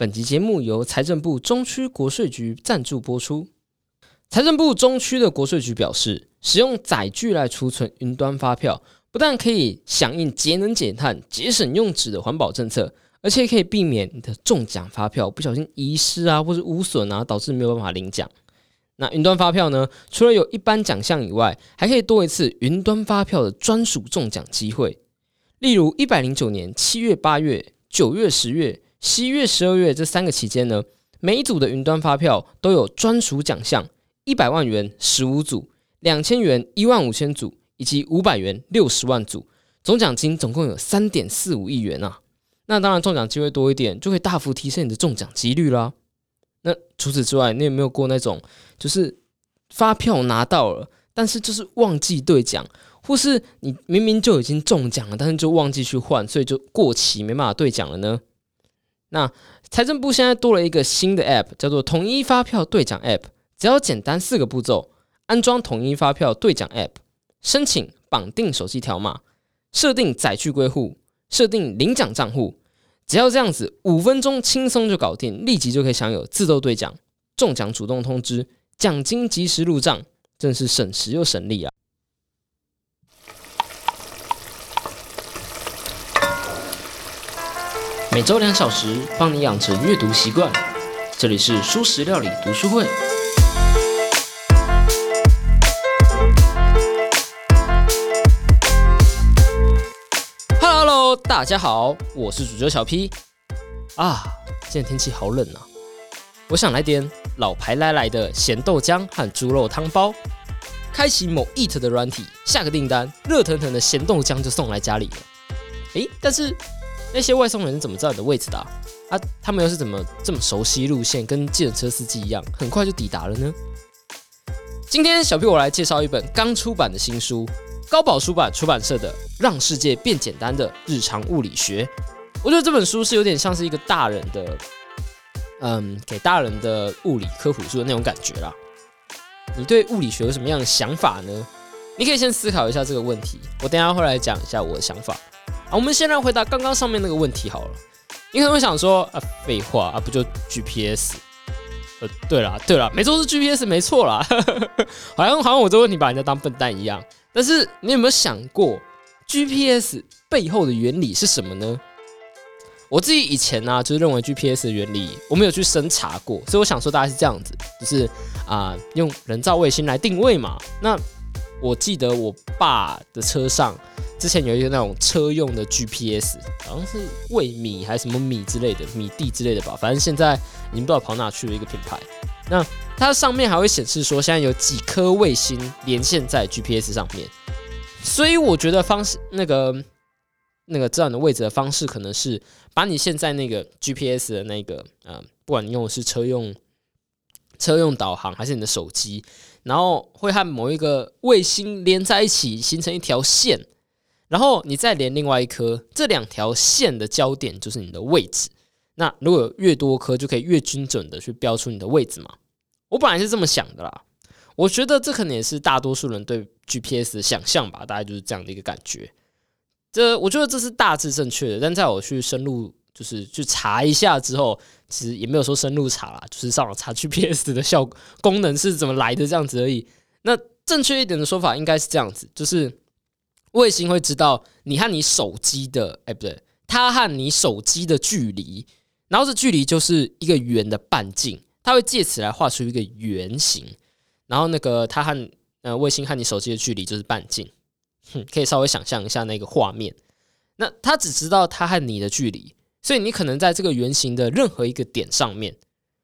本集节目由财政部中区国税局赞助播出。财政部中区的国税局表示，使用载具来储存云端发票，不但可以响应节能减碳、节省用纸的环保政策，而且可以避免你的中奖发票不小心遗失啊，或是污损啊，导致没有办法领奖。那云端发票呢？除了有一般奖项以外，还可以多一次云端发票的专属中奖机会。例如，一百零九年七月、八月、九月、十月、十一月、十二月这三个期间呢，每一组的云端发票都有专属奖项：一百万元十五组，两千元一万五千组，以及五百元六十万组。总奖金总共有三点四五亿元啊！那当然，中奖机会多一点，就会大幅提升你的中奖几率啦。那除此之外，你有没有过那种，就是发票拿到了，但是就是忘记兑奖？或是你明明就已经中奖了，但是就忘记去换，所以就过期没办法兑奖了呢？那财政部现在多了一个新的 App，叫做统一发票兑奖 App。只要简单四个步骤：安装统一发票兑奖 App，申请绑定手机条码，设定载具归户，设定领奖账户。只要这样子，五分钟轻松就搞定，立即就可以享有自动兑奖、中奖主动通知、奖金及时入账，真是省时又省力啊！每周两小时，帮你养成阅读习惯。这里是舒食料理读书会。Hello，大家好，我是主角小 P。啊，今天天气好冷啊！我想来点老牌来来的咸豆浆和猪肉汤包。开启某 Eat 的软体，下个订单，热腾腾的咸豆浆就送来家里了。诶，但是。那些外送人怎么知道你的位置的？啊，他们又是怎么这么熟悉路线，跟计程车司机一样，很快就抵达了呢？今天小 P 我来介绍一本刚出版的新书，高宝书版出版社的《让世界变简单的日常物理学》。我觉得这本书是有点像是一个大人的，嗯，给大人的物理科普书的那种感觉啦。你对物理学有什么样的想法呢？你可以先思考一下这个问题，我等下会来讲一下我的想法。我们先来回答刚刚上面那个问题好了。你可能会想说啊，废话啊，不就 GPS？呃，对了对了，没错是 GPS，没错啦。好像好像我这问题把人家当笨蛋一样。但是你有没有想过 GPS 背后的原理是什么呢？我自己以前呢，就是认为 GPS 的原理我没有去深查过，所以我想说大概是这样子，就是啊，用人造卫星来定位嘛。那我记得我爸的车上。之前有一个那种车用的 GPS，好像是喂米还是什么米之类的米地之类的吧，反正现在已经不知道跑哪去了一个品牌。那它上面还会显示说现在有几颗卫星连线在 GPS 上面，所以我觉得方式那个那个知道你的位置的方式，可能是把你现在那个 GPS 的那个嗯，不管你用的是车用车用导航还是你的手机，然后会和某一个卫星连在一起，形成一条线。然后你再连另外一颗，这两条线的交点就是你的位置。那如果越多颗，就可以越精准的去标出你的位置嘛。我本来是这么想的啦，我觉得这可能也是大多数人对 GPS 的想象吧，大概就是这样的一个感觉。这我觉得这是大致正确的，但在我去深入就是去查一下之后，其实也没有说深入查啦，就是上网查 GPS 的效果功能是怎么来的这样子而已。那正确一点的说法应该是这样子，就是。卫星会知道你和你手机的，哎，不对，它和你手机的距离，然后这距离就是一个圆的半径，它会借此来画出一个圆形，然后那个它和呃卫星和你手机的距离就是半径，哼，可以稍微想象一下那个画面。那它只知道它和你的距离，所以你可能在这个圆形的任何一个点上面，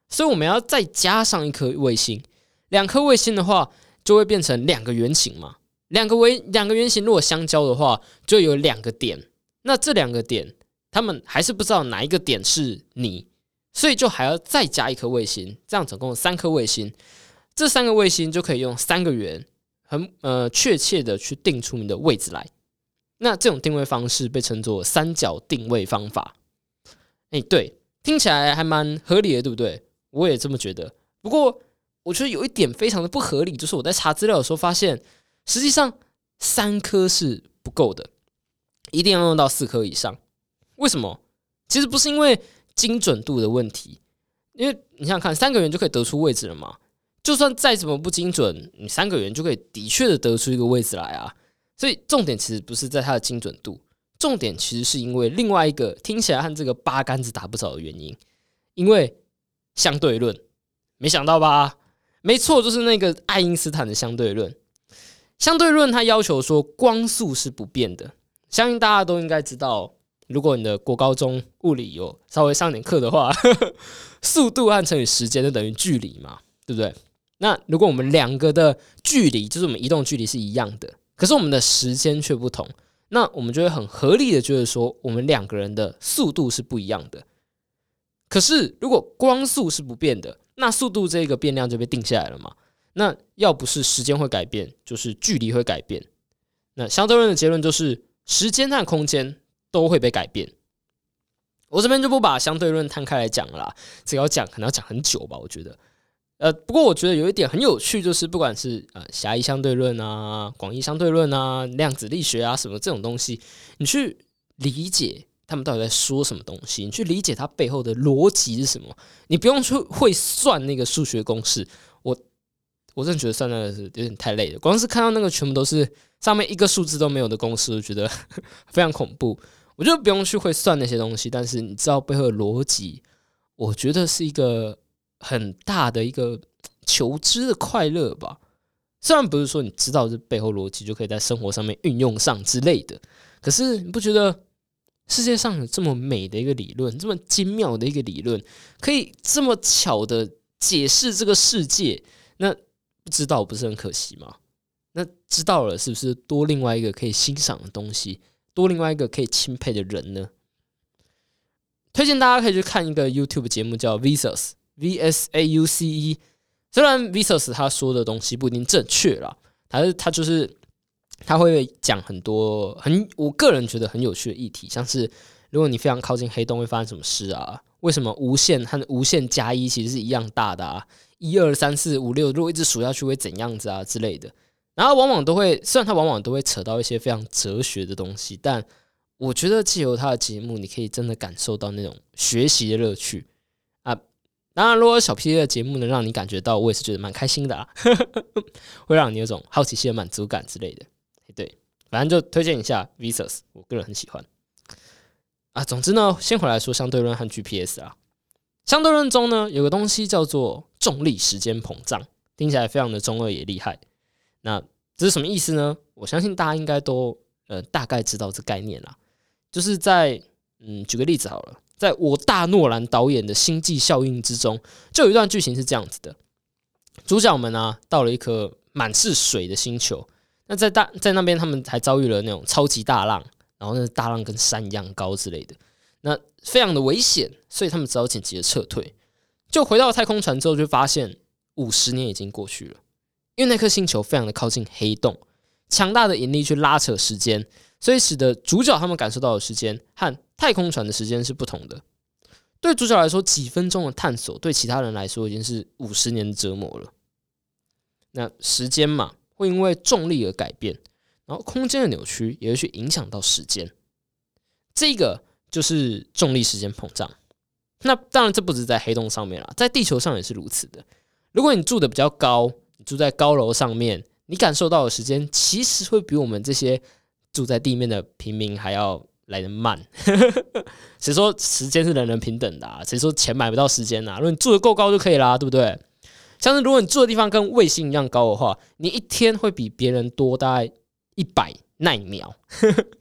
所以我们要再加上一颗卫星，两颗卫星的话就会变成两个圆形嘛。两个维两个圆形如果相交的话，就有两个点。那这两个点，他们还是不知道哪一个点是你，所以就还要再加一颗卫星。这样总共三颗卫星，这三个卫星就可以用三个圆，很呃确切的去定出你的位置来。那这种定位方式被称作三角定位方法。哎，对，听起来还蛮合理的，对不对？我也这么觉得。不过，我觉得有一点非常的不合理，就是我在查资料的时候发现。实际上，三颗是不够的，一定要用到四颗以上。为什么？其实不是因为精准度的问题。因为你想想看，三个圆就可以得出位置了嘛？就算再怎么不精准，你三个圆就可以的确的得出一个位置来啊。所以重点其实不是在它的精准度，重点其实是因为另外一个听起来和这个八竿子打不着的原因，因为相对论。没想到吧？没错，就是那个爱因斯坦的相对论。相对论它要求说光速是不变的，相信大家都应该知道。如果你的国高中物理有稍微上点课的话，速度和乘以时间就等于距离嘛，对不对？那如果我们两个的距离，就是我们移动距离是一样的，可是我们的时间却不同，那我们就会很合理的觉得说，我们两个人的速度是不一样的。可是如果光速是不变的，那速度这个变量就被定下来了嘛？那要不是时间会改变，就是距离会改变。那相对论的结论就是，时间和空间。都会被改变。我这边就不把相对论摊开来讲了，啦，这要讲可能要讲很久吧。我觉得，呃，不过我觉得有一点很有趣，就是不管是呃狭义相对论啊、广义相对论啊、量子力学啊什么这种东西，你去理解他们到底在说什么东西，你去理解它背后的逻辑是什么，你不用去会算那个数学公式。我真的觉得算那个是有点太累了，光是看到那个全部都是上面一个数字都没有的公式，我觉得 非常恐怖。我觉得不用去会算那些东西，但是你知道背后的逻辑，我觉得是一个很大的一个求知的快乐吧。虽然不是说你知道这背后逻辑就可以在生活上面运用上之类的，可是你不觉得世界上有这么美的一个理论，这么精妙的一个理论，可以这么巧的解释这个世界？那不知道不是很可惜吗？那知道了是不是多另外一个可以欣赏的东西？多另外一个可以钦佩的人呢？推荐大家可以去看一个 YouTube 节目，叫 Visas V S A U C E。虽然 Visas 他说的东西不一定正确啦，但是他就是他会讲很多很我个人觉得很有趣的议题，像是如果你非常靠近黑洞会发生什么事啊？为什么无限和无限加一其实是一样大的啊？一二三四五六，如果一直数下去会怎样子啊之类的？然后往往都会，虽然他往往都会扯到一些非常哲学的东西，但我觉得借由他的节目，你可以真的感受到那种学习的乐趣啊。当然，如果小 P 的节目能让你感觉到，我也是觉得蛮开心的啊，会让你有种好奇心的满足感之类的。对，反正就推荐一下 Visas，我个人很喜欢啊。总之呢，先回来说相对论和 GPS 啊。相对论中呢，有个东西叫做重力时间膨胀，听起来非常的中二也厉害。那这是什么意思呢？我相信大家应该都呃大概知道这概念啦。就是在嗯，举个例子好了，在我大诺兰导演的《星际效应》之中，就有一段剧情是这样子的：主角们呢到了一颗满是水的星球，那在大在那边他们还遭遇了那种超级大浪，然后那大浪跟山一样高之类的，那非常的危险，所以他们只好紧急的撤退。就回到太空船之后，就发现五十年已经过去了。因为那颗星球非常的靠近黑洞，强大的引力去拉扯时间，所以使得主角他们感受到的时间和太空船的时间是不同的。对主角来说，几分钟的探索，对其他人来说已经是五十年的折磨了。那时间嘛，会因为重力而改变，然后空间的扭曲也会去影响到时间。这个就是重力时间膨胀。那当然，这不止在黑洞上面啦，在地球上也是如此的。如果你住的比较高，住在高楼上面，你感受到的时间其实会比我们这些住在地面的平民还要来得慢。谁说时间是人人平等的啊？谁说钱买不到时间啊？如果你住的够高就可以啦，对不对？像是如果你住的地方跟卫星一样高的话，你一天会比别人多大概一百奈秒。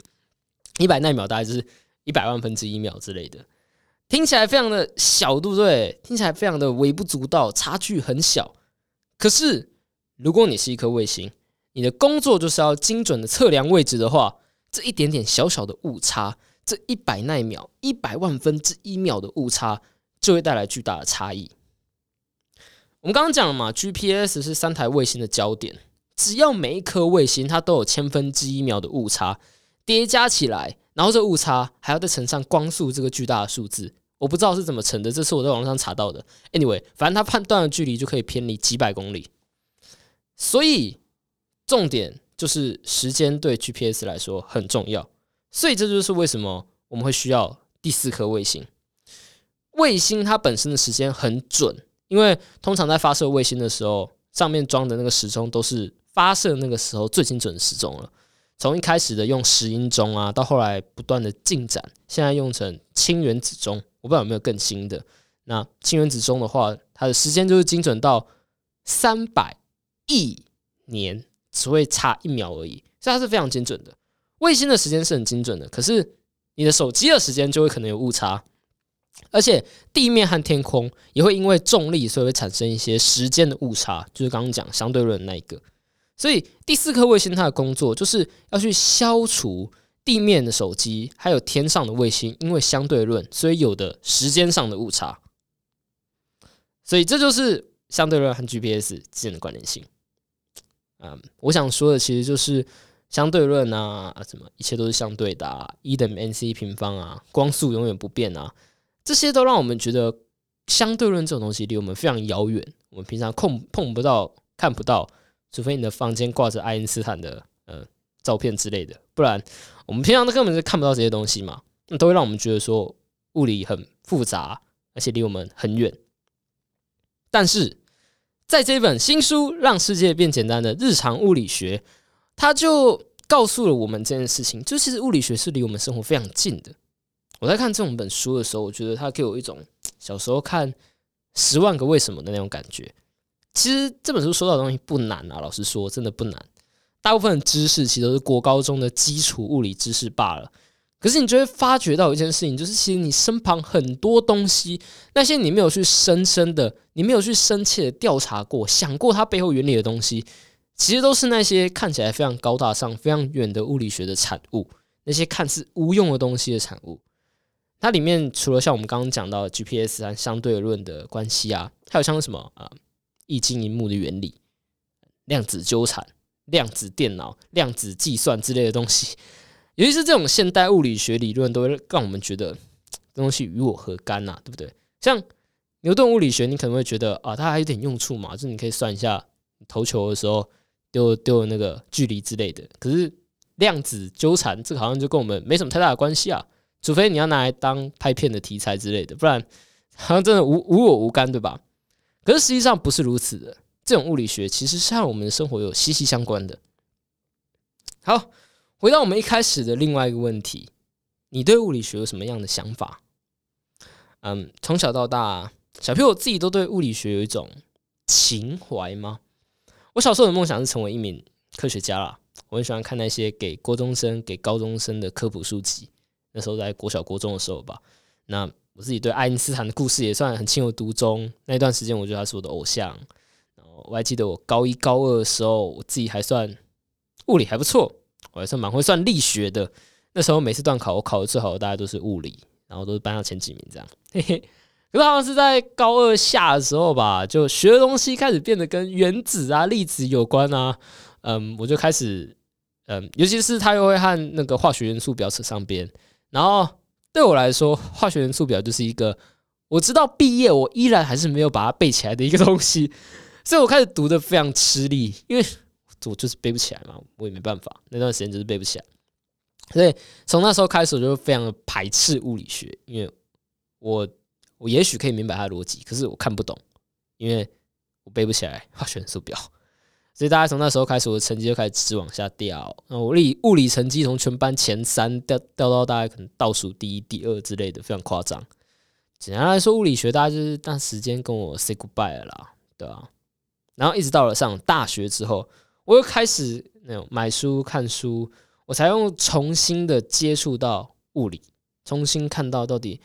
一百奈秒大概就是一百万分之一秒之类的，听起来非常的小，对不对？听起来非常的微不足道，差距很小。可是。如果你是一颗卫星，你的工作就是要精准的测量位置的话，这一点点小小的误差，这一百奈秒、一百万分之一秒的误差，就会带来巨大的差异。我们刚刚讲了嘛，GPS 是三台卫星的焦点，只要每一颗卫星它都有千分之一秒的误差叠加起来，然后这误差还要再乘上光速这个巨大的数字，我不知道是怎么乘的，这是我在网上查到的。Anyway，反正它判断的距离就可以偏离几百公里。所以，重点就是时间对 GPS 来说很重要。所以这就是为什么我们会需要第四颗卫星。卫星它本身的时间很准，因为通常在发射卫星的时候，上面装的那个时钟都是发射那个时候最精准的时钟了。从一开始的用石英钟啊，到后来不断的进展，现在用成氢原子钟，我不知道有没有更新的。那氢原子钟的话，它的时间就是精准到三百亿年，只会差一秒而已，所以它是非常精准的。卫星的时间是很精准的，可是你的手机的时间就会可能有误差，而且地面和天空也会因为重力，所以会产生一些时间的误差，就是刚刚讲相对论那一个。所以第四颗卫星它的工作就是要去消除地面的手机还有天上的卫星，因为相对论，所以有的时间上的误差。所以这就是相对论和 GPS 之间的关联性。嗯，我想说的其实就是相对论啊，什么一切都是相对的啊，E 等于 mc 平方啊，光速永远不变啊，这些都让我们觉得相对论这种东西离我们非常遥远，我们平常碰碰不到、看不到。除非你的房间挂着爱因斯坦的呃照片之类的，不然我们平常都根本就看不到这些东西嘛，那都会让我们觉得说物理很复杂，而且离我们很远。但是在这本新书《让世界变简单的日常物理学》，它就告诉了我们这件事情，就其实物理学是离我们生活非常近的。我在看这种本书的时候，我觉得它给我一种小时候看《十万个为什么》的那种感觉。其实这本书说到的东西不难啊，老实说，真的不难。大部分的知识其实都是国高中的基础物理知识罢了。可是你就会发觉到一件事情，就是其实你身旁很多东西，那些你没有去深深的、你没有去深切的调查过、想过它背后原理的东西，其实都是那些看起来非常高大上、非常远的物理学的产物，那些看似无用的东西的产物。它里面除了像我们刚刚讲到 GPS 和相对论的关系啊，还有像什么啊？液晶荧幕的原理、量子纠缠、量子电脑、量子计算之类的东西，尤其是这种现代物理学理论，都会让我们觉得这东西与我何干呐？对不对？像牛顿物理学，你可能会觉得啊，它还有点用处嘛，就是你可以算一下投球的时候丢丢的那个距离之类的。可是量子纠缠这个好像就跟我们没什么太大的关系啊，除非你要拿来当拍片的题材之类的，不然好像真的无无我无干，对吧？可是实际上不是如此的，这种物理学其实是和我们的生活有息息相关的。好，回到我们一开始的另外一个问题，你对物理学有什么样的想法？嗯，从小到大，小朋友自己都对物理学有一种情怀吗？我小时候的梦想是成为一名科学家啦，我很喜欢看那些给高中生、给高中生的科普书籍。那时候在国小、国中的时候吧，那。我自己对爱因斯坦的故事也算很情有独钟。那一段时间，我觉得他是我的偶像。然后我还记得我高一、高二的时候，我自己还算物理还不错，我还算蛮会算力学的。那时候每次段考，我考的最好的大家都是物理，然后都是班上前几名这样。嘿嘿。可是好像是在高二下的时候吧，就学的东西开始变得跟原子啊、粒子有关啊。嗯，我就开始嗯，尤其是他又会和那个化学元素表扯上边，然后。对我来说，化学元素表就是一个我知道毕业我依然还是没有把它背起来的一个东西，所以我开始读的非常吃力，因为我就是背不起来嘛，我也没办法，那段时间就是背不起来，所以从那时候开始我就非常排斥物理学，因为我我也许可以明白它的逻辑，可是我看不懂，因为我背不起来化学元素表。所以大家从那时候开始，我的成绩就开始直往下掉。那我理物理成绩从全班前三掉掉到大概可能倒数第一、第二之类的，非常夸张。简单来说，物理学大概就是那时间跟我 say goodbye 了啦，对吧？然后一直到了上大学之后，我又开始那种买书看书，我才用重新的接触到物理，重新看到到底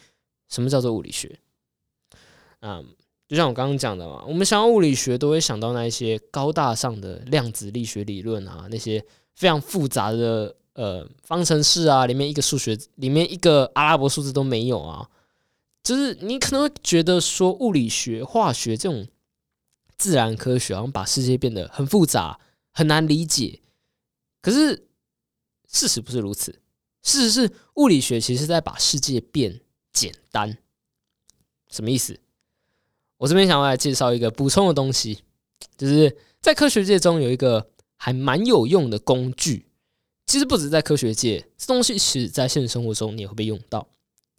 什么叫做物理学。嗯。就像我刚刚讲的嘛，我们想到物理学都会想到那一些高大上的量子力学理论啊，那些非常复杂的呃方程式啊，里面一个数学里面一个阿拉伯数字都没有啊。就是你可能会觉得说物理学、化学这种自然科学好像把世界变得很复杂、很难理解。可是事实不是如此，事实是物理学其实在把世界变简单。什么意思？我这边想要来介绍一个补充的东西，就是在科学界中有一个还蛮有用的工具，其实不止在科学界，这东西其实在现实生活中你也会被用到，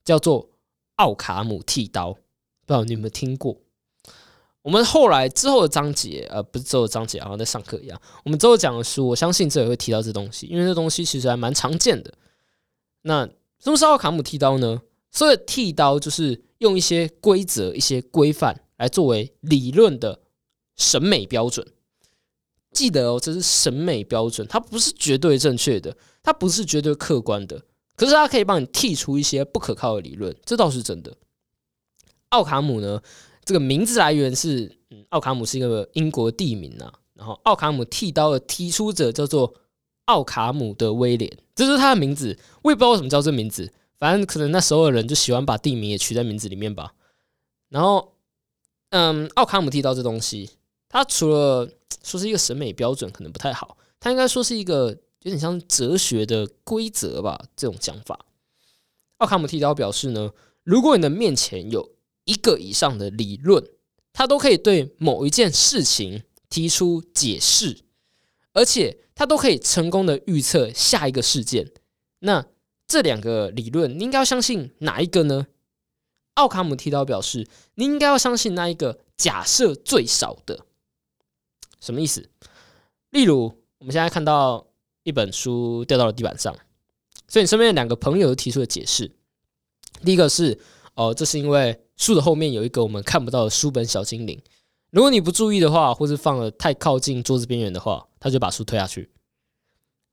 叫做奥卡姆剃刀，不知道你有没有听过？我们后来之后的章节，呃，不是之后的章节，好像在上课一样。我们之后讲的书，我相信这也会提到这东西，因为这东西其实还蛮常见的。那什么是奥卡姆剃刀呢？所谓剃刀就是用一些规则、一些规范来作为理论的审美标准。记得哦，这是审美标准，它不是绝对正确的，它不是绝对客观的。可是它可以帮你剔除一些不可靠的理论，这倒是真的。奥卡姆呢，这个名字来源是，嗯，奥卡姆是一个英国地名啊。然后奥卡姆剃刀的提出者叫做奥卡姆的威廉，这是他的名字。我也不知道为什么叫这名字，反正可能那时候的人就喜欢把地名也取在名字里面吧。然后，嗯，奥卡姆剃刀这东西，它除了说是一个审美标准，可能不太好，它应该说是一个。有点像哲学的规则吧，这种讲法。奥卡姆剃刀表示呢，如果你的面前有一个以上的理论，它都可以对某一件事情提出解释，而且它都可以成功的预测下一个事件。那这两个理论，你应该要相信哪一个呢？奥卡姆剃刀表示，你应该要相信那一个假设最少的。什么意思？例如，我们现在看到。一本书掉到了地板上，所以你身边的两个朋友提出了解释。第一个是，哦，这是因为书的后面有一个我们看不到的书本小精灵。如果你不注意的话，或是放了太靠近桌子边缘的话，他就把书推下去。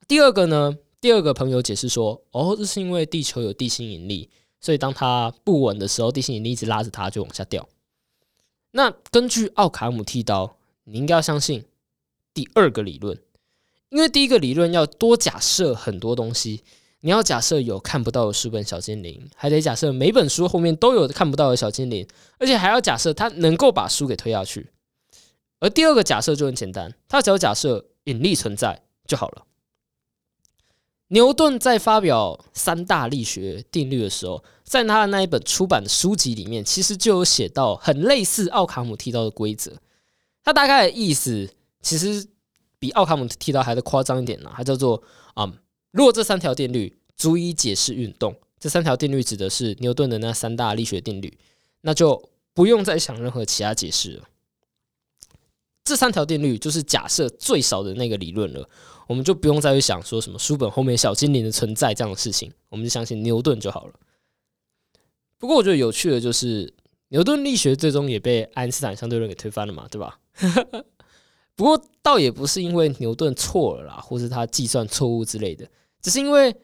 第二个呢，第二个朋友解释说，哦，这是因为地球有地心引力，所以当它不稳的时候，地心引力一直拉着它就往下掉。那根据奥卡姆剃刀，你应该要相信第二个理论。因为第一个理论要多假设很多东西，你要假设有看不到的书本小精灵，还得假设每本书后面都有看不到的小精灵，而且还要假设它能够把书给推下去。而第二个假设就很简单，它只要假设引力存在就好了。牛顿在发表三大力学定律的时候，在他的那一本出版的书籍里面，其实就有写到很类似奥卡姆剃刀的规则。他大概的意思其实。比奥卡姆剃刀还要夸张一点呢，它叫做啊，如果这三条定律足以解释运动，这三条定律指的是牛顿的那三大力学定律，那就不用再想任何其他解释了。这三条定律就是假设最少的那个理论了，我们就不用再去想说什么书本后面小精灵的存在这样的事情，我们就相信牛顿就好了。不过我觉得有趣的就是，牛顿力学最终也被爱因斯坦相对论给推翻了嘛，对吧？不过倒也不是因为牛顿错了啦，或是他计算错误之类的，只是因为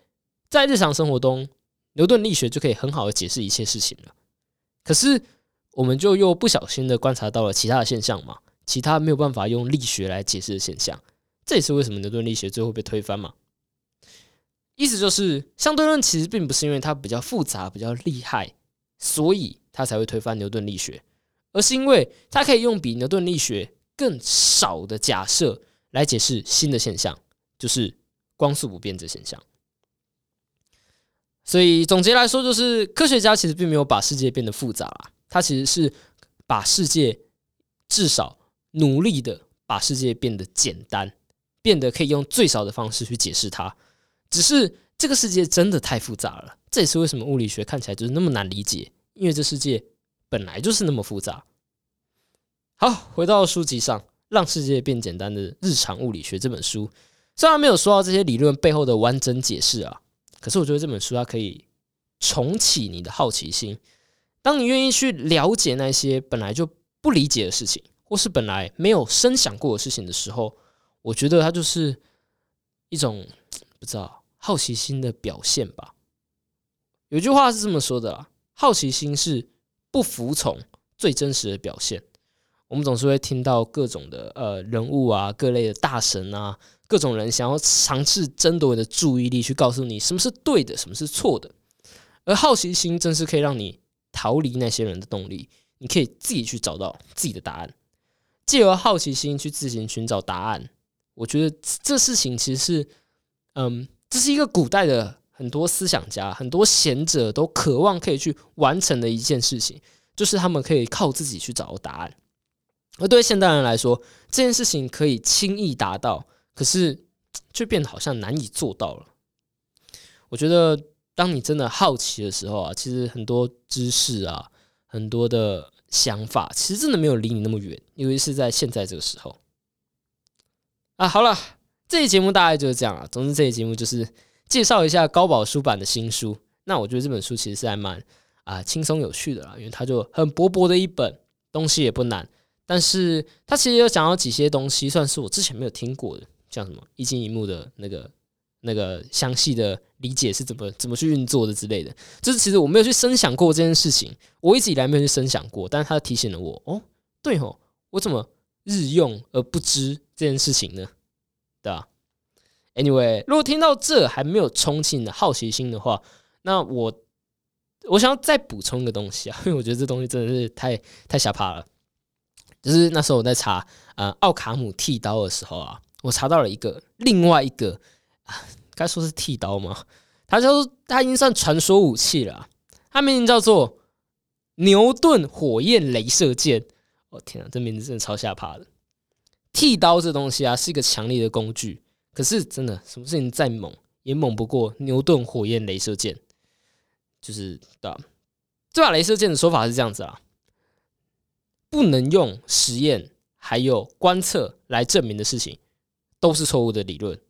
在日常生活中，牛顿力学就可以很好的解释一切事情了。可是我们就又不小心的观察到了其他的现象嘛，其他没有办法用力学来解释的现象，这也是为什么牛顿力学最后被推翻嘛。意思就是相对论其实并不是因为它比较复杂、比较厉害，所以它才会推翻牛顿力学，而是因为它可以用比牛顿力学。更少的假设来解释新的现象，就是光速不变这现象。所以总结来说，就是科学家其实并没有把世界变得复杂啦，他其实是把世界至少努力的把世界变得简单，变得可以用最少的方式去解释它。只是这个世界真的太复杂了，这也是为什么物理学看起来就是那么难理解，因为这世界本来就是那么复杂。好，回到书籍上，《让世界变简单的日常物理学》这本书，虽然没有说到这些理论背后的完整解释啊，可是我觉得这本书它可以重启你的好奇心。当你愿意去了解那些本来就不理解的事情，或是本来没有深想过的事情的时候，我觉得它就是一种不知道好奇心的表现吧。有句话是这么说的啊：好奇心是不服从最真实的表现。我们总是会听到各种的呃人物啊，各类的大神啊，各种人想要尝试争夺你的注意力，去告诉你什么是对的，什么是错的。而好奇心正是可以让你逃离那些人的动力，你可以自己去找到自己的答案，借由好奇心去自行寻找答案。我觉得这事情其实是，嗯，这是一个古代的很多思想家、很多贤者都渴望可以去完成的一件事情，就是他们可以靠自己去找到答案。而对现代人来说，这件事情可以轻易达到，可是却变得好像难以做到了。我觉得当你真的好奇的时候啊，其实很多知识啊，很多的想法，其实真的没有离你那么远，尤其是在现在这个时候。啊，好了，这期节目大概就是这样了。总之，这期节目就是介绍一下高宝书版的新书。那我觉得这本书其实是还蛮啊轻松有趣的啦，因为它就很薄薄的一本，东西也不难。但是它其实有讲到几些东西，算是我之前没有听过的，像什么一镜一幕的那个那个详细的理解是怎么怎么去运作的之类的。就是其实我没有去深想过这件事情，我一直以来没有去深想过。但是它提醒了我，哦，对哦，我怎么日用而不知这件事情呢？对吧？Anyway，如果听到这还没有冲起你的好奇心的话，那我我想要再补充一个东西啊，因为我觉得这东西真的是太太吓怕了。就是那时候我在查呃奥卡姆剃刀的时候啊，我查到了一个另外一个，该说是剃刀吗？它叫做它已经算传说武器了，它名字叫做牛顿火焰镭射剑。我天啊，这名字真的超吓怕的！剃刀这东西啊，是一个强力的工具，可是真的什么事情再猛也猛不过牛顿火焰镭射剑。就是的，这把镭射剑的说法是这样子啊。不能用实验还有观测来证明的事情，都是错误的理论。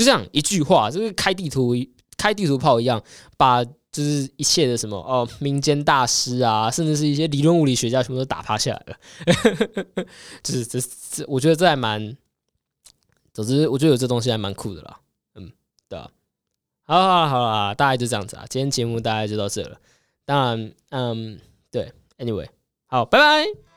就这样一句话，就是开地图、开地图炮一样，把就是一切的什么哦，民间大师啊，甚至是一些理论物理学家，全部都打趴下来了。就是这这，我觉得这还蛮，总之我觉得有这东西还蛮酷的啦。嗯，对啊。好了好了，大概就这样子啊。今天节目大概就到这了。当然，嗯，对，Anyway。好，拜拜。